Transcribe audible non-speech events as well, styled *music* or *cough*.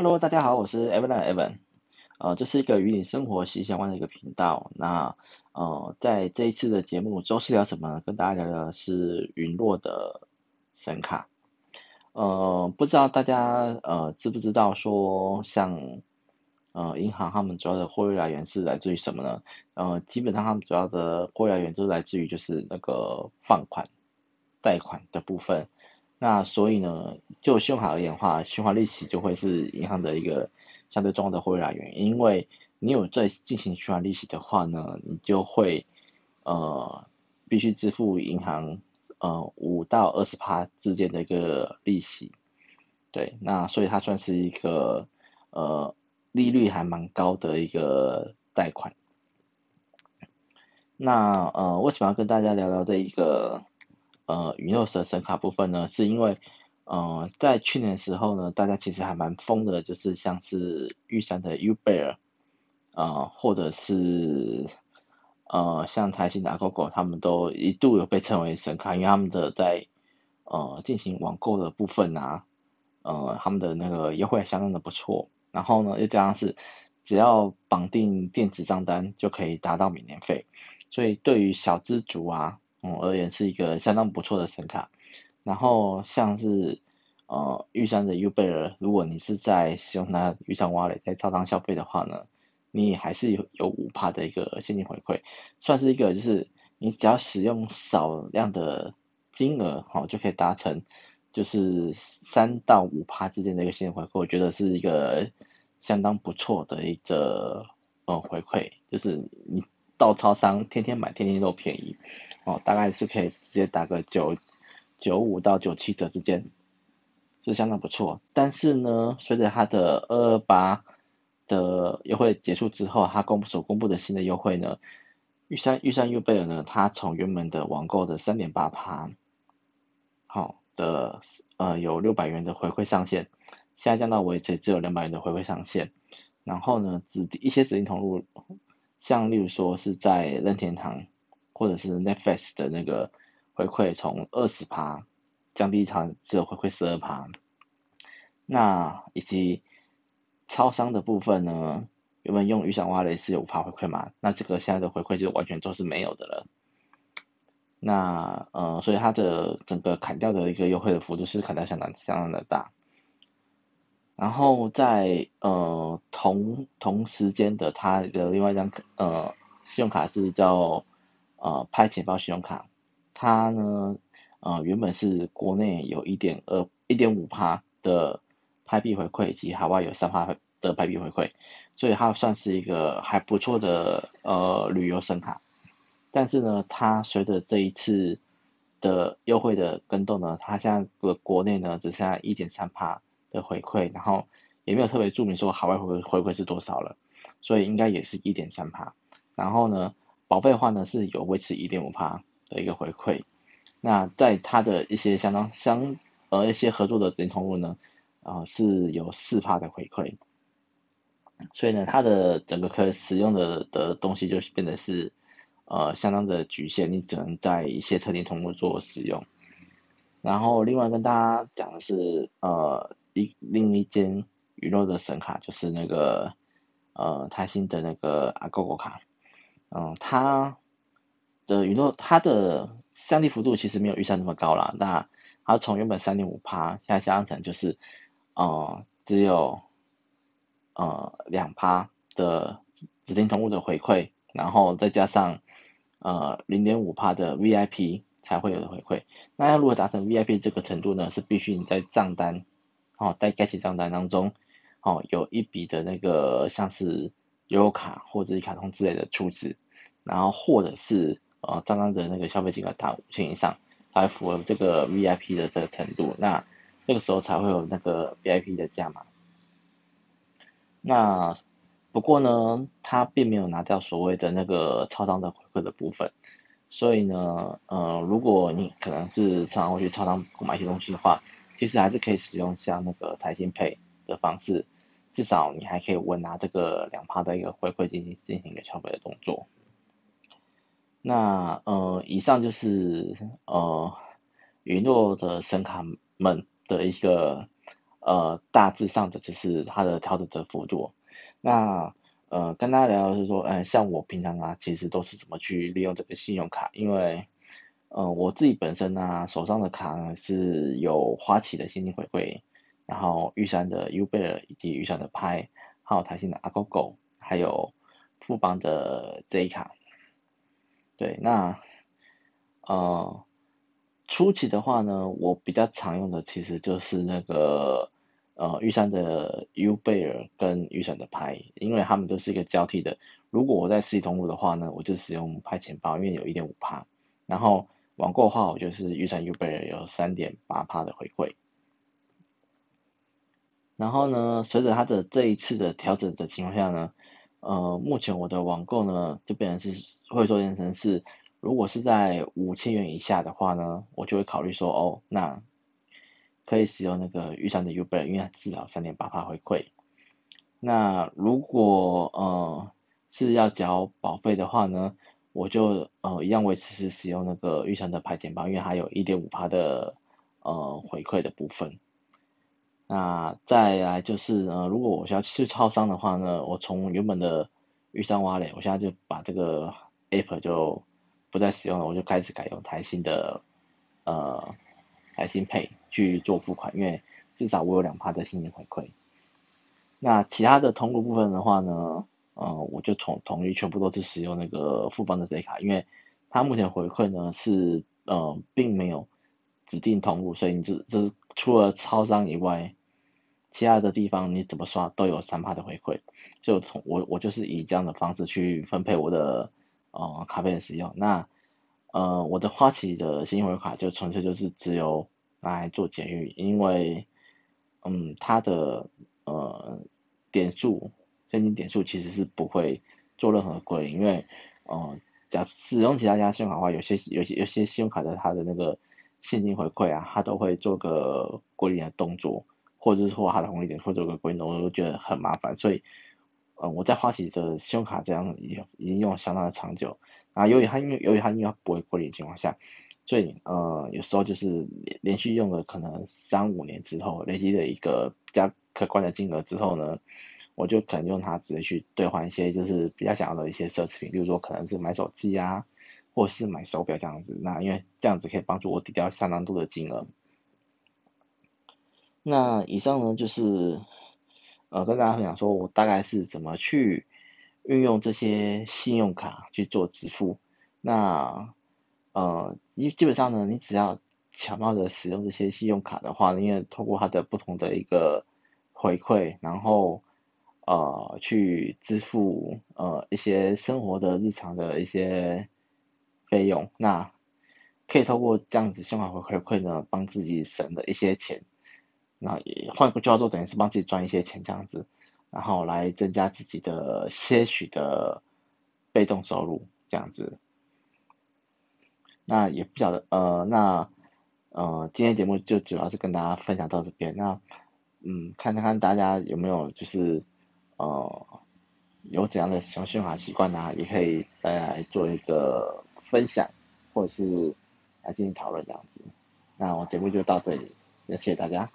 Hello，大家好，我是 Evan Evan，呃，这是一个与你生活息息相关的一个频道。那呃，在这一次的节目，周四聊什么？跟大家聊的是云落的神卡。呃，不知道大家呃知不知道说，像呃银行他们主要的获利来源是来自于什么呢？呃，基本上他们主要的获利来源都是来自于就是那个放款、贷款的部分。那所以呢，就信用卡而言的话，循环利息就会是银行的一个相对重要的获利来源，因为你有在进行循环利息的话呢，你就会呃必须支付银行呃五到二十趴之间的一个利息，对，那所以它算是一个呃利率还蛮高的一个贷款。那呃为什么要跟大家聊聊这一个？呃，陨落的神卡部分呢，是因为呃，在去年的时候呢，大家其实还蛮疯的，就是像是玉山的 UBEAR，呃，或者是呃，像台新的 Agogo，他们都一度有被称为神卡，因为他们的在呃进行网购的部分啊，呃，他们的那个优惠相当的不错，然后呢，又加上是只要绑定电子账单就可以达到免年费，所以对于小资族啊。嗯，而言是一个相当不错的神卡。然后像是呃玉山的 UBER 如果你是在使用它玉山挖累在超商消费的话呢，你还是有有五趴的一个现金回馈，算是一个就是你只要使用少量的金额，好、哦、就可以达成就是三到五趴之间的一个现金回馈，我觉得是一个相当不错的一个呃回馈，就是你。到超商天天买，天天都便宜，哦，大概是可以直接打个九九五到九七折之间，是相当不错。但是呢，随着它的二二八的优惠结束之后，它公布所公布的新的优惠呢，玉山玉山 UBEAR 呢，它从原本的网购的三点八趴，好的呃有六百元的回馈上限，现在降到为止只有两百元的回馈上限。然后呢，指一些指定通路。像例如说是在任天堂或者是 Netflix 的那个回馈从二十趴降低成只有回馈十二趴，那以及超商的部分呢，原本用玉山 Wallet 是有五趴回馈嘛，那这个现在的回馈就完全都是没有的了。那呃，所以它的整个砍掉的一个优惠的幅度是砍掉相当相当的大。然后在呃同同时间的，它的另外一张呃信用卡是叫呃拍钱包信用卡，它呢呃原本是国内有一点二一点五趴的拍币回馈，以及海外有三趴的拍币回馈，所以它算是一个还不错的呃旅游神卡。但是呢，它随着这一次的优惠的更动呢，它现在的国内呢只剩下一点三趴。的回馈，然后也没有特别注明说海外回回馈是多少了，所以应该也是一点三趴。然后呢，保费的话呢是有维持一点五趴的一个回馈。那在它的一些相当相呃一些合作的指定通路呢，啊、是有四趴的回馈。所以呢，它的整个可使用的的东西就变得是呃相当的局限，你只能在一些特定通路做使用。然后另外跟大家讲的是呃。另一间陨落的神卡就是那个呃台新的那个阿狗狗卡，嗯，它的陨落它的降低幅度其实没有预算那么高啦，那它从原本三点五趴，现在下降成就是呃只有呃两趴的指定同物的回馈，然后再加上呃零点五趴的 VIP 才会有的回馈，那要如何达成 VIP 这个程度呢，是必须你在账单。哦，在该期账单当中，哦，有一笔的那个像是悠游卡或者是卡通之类的出资，然后或者是呃账单的那个消费金额达五千以上，才符合这个 VIP 的这个程度，那这个时候才会有那个 VIP 的价码。那不过呢，它并没有拿掉所谓的那个超商的回馈的部分，所以呢，呃，如果你可能是常常会去超商购买一些东西的话，其实还是可以使用像那个台新 Pay 的方式，至少你还可以稳拿这个两趴的一个回馈进行进行一个消费的动作。那呃，以上就是呃云诺的神卡们的一个呃大致上的就是它的调整的幅度。那呃跟大家聊的是说，嗯，像我平常啊，其实都是怎么去利用这个信用卡，因为呃我自己本身啊手上的卡呢是有花旗的现金回馈，然后玉山的 Ubear 以及玉山的拍，还有台新的 Agogo，还有富邦的 J 卡。对，那呃。初期的话呢，我比较常用的其实就是那个呃玉山的 Ubear 跟玉山的拍，因为他们都是一个交替的。如果我在实体通路的话呢，我就使用拍钱包，因为有一点五趴。然后网购的话，我就是玉山 Ubear 有三点八趴的回馈。然后呢，随着它的这一次的调整的情况下呢，呃，目前我的网购呢就变成是会说变成是。如果是在五千元以下的话呢，我就会考虑说，哦，那可以使用那个玉山的 Uber，因为它至少三点八趴回馈。那如果呃是要缴保费的话呢，我就呃一样维持是使用那个玉山的排钱包，因为它有一点五趴的呃回馈的部分。那再来就是呃，如果我需要去超商的话呢，我从原本的玉山 Wallet，我现在就把这个 *laughs* App 就不再使用了，我就开始改用台新的呃台新 Pay 去做付款，因为至少我有两趴的现金回馈。那其他的通路部分的话呢，呃，我就统统一全部都是使用那个富邦的 Z 卡，因为它目前回馈呢是呃并没有指定通路，所以你就就是除了超商以外，其他的地方你怎么刷都有三趴的回馈，就从我我就是以这样的方式去分配我的。呃，卡片使用，那呃，我的花旗的信用卡就纯粹就是只有来做检阅，因为嗯，它的呃点数现金点数其实是不会做任何归零，因为呃，假使用其他家信用卡的话，有些有些有些信用卡的它的那个现金回馈啊，它都会做个归零的动作，或者是说它的红利点会做个归零，我都觉得很麻烦，所以。嗯，我在花旗的信用卡这样已已经用了相当的长久，啊，由于它因为由于它因为它不会归零的情况下，所以呃有时候就是连连续用了可能三五年之后，累积了一个比较可观的金额之后呢，我就可能用它直接去兑换一些就是比较想要的一些奢侈品，比如说可能是买手机啊，或是买手表这样子，那因为这样子可以帮助我抵掉相当多的金额。那以上呢就是。呃，跟大家分享说，我大概是怎么去运用这些信用卡去做支付。那呃，基基本上呢，你只要巧妙的使用这些信用卡的话，因为透过它的不同的一个回馈，然后呃去支付呃一些生活的日常的一些费用，那可以透过这样子信用卡回馈呢，帮自己省了一些钱。那也换个句话说，等于是帮自己赚一些钱这样子，然后来增加自己的些许的被动收入这样子。那也不晓得，呃，那呃，今天节目就主要是跟大家分享到这边。那嗯，看看大家有没有就是哦有怎样的使用信用卡习惯呢，也可以大家来做一个分享，或者是来进行讨论这样子。那我节目就到这里，也谢谢大家。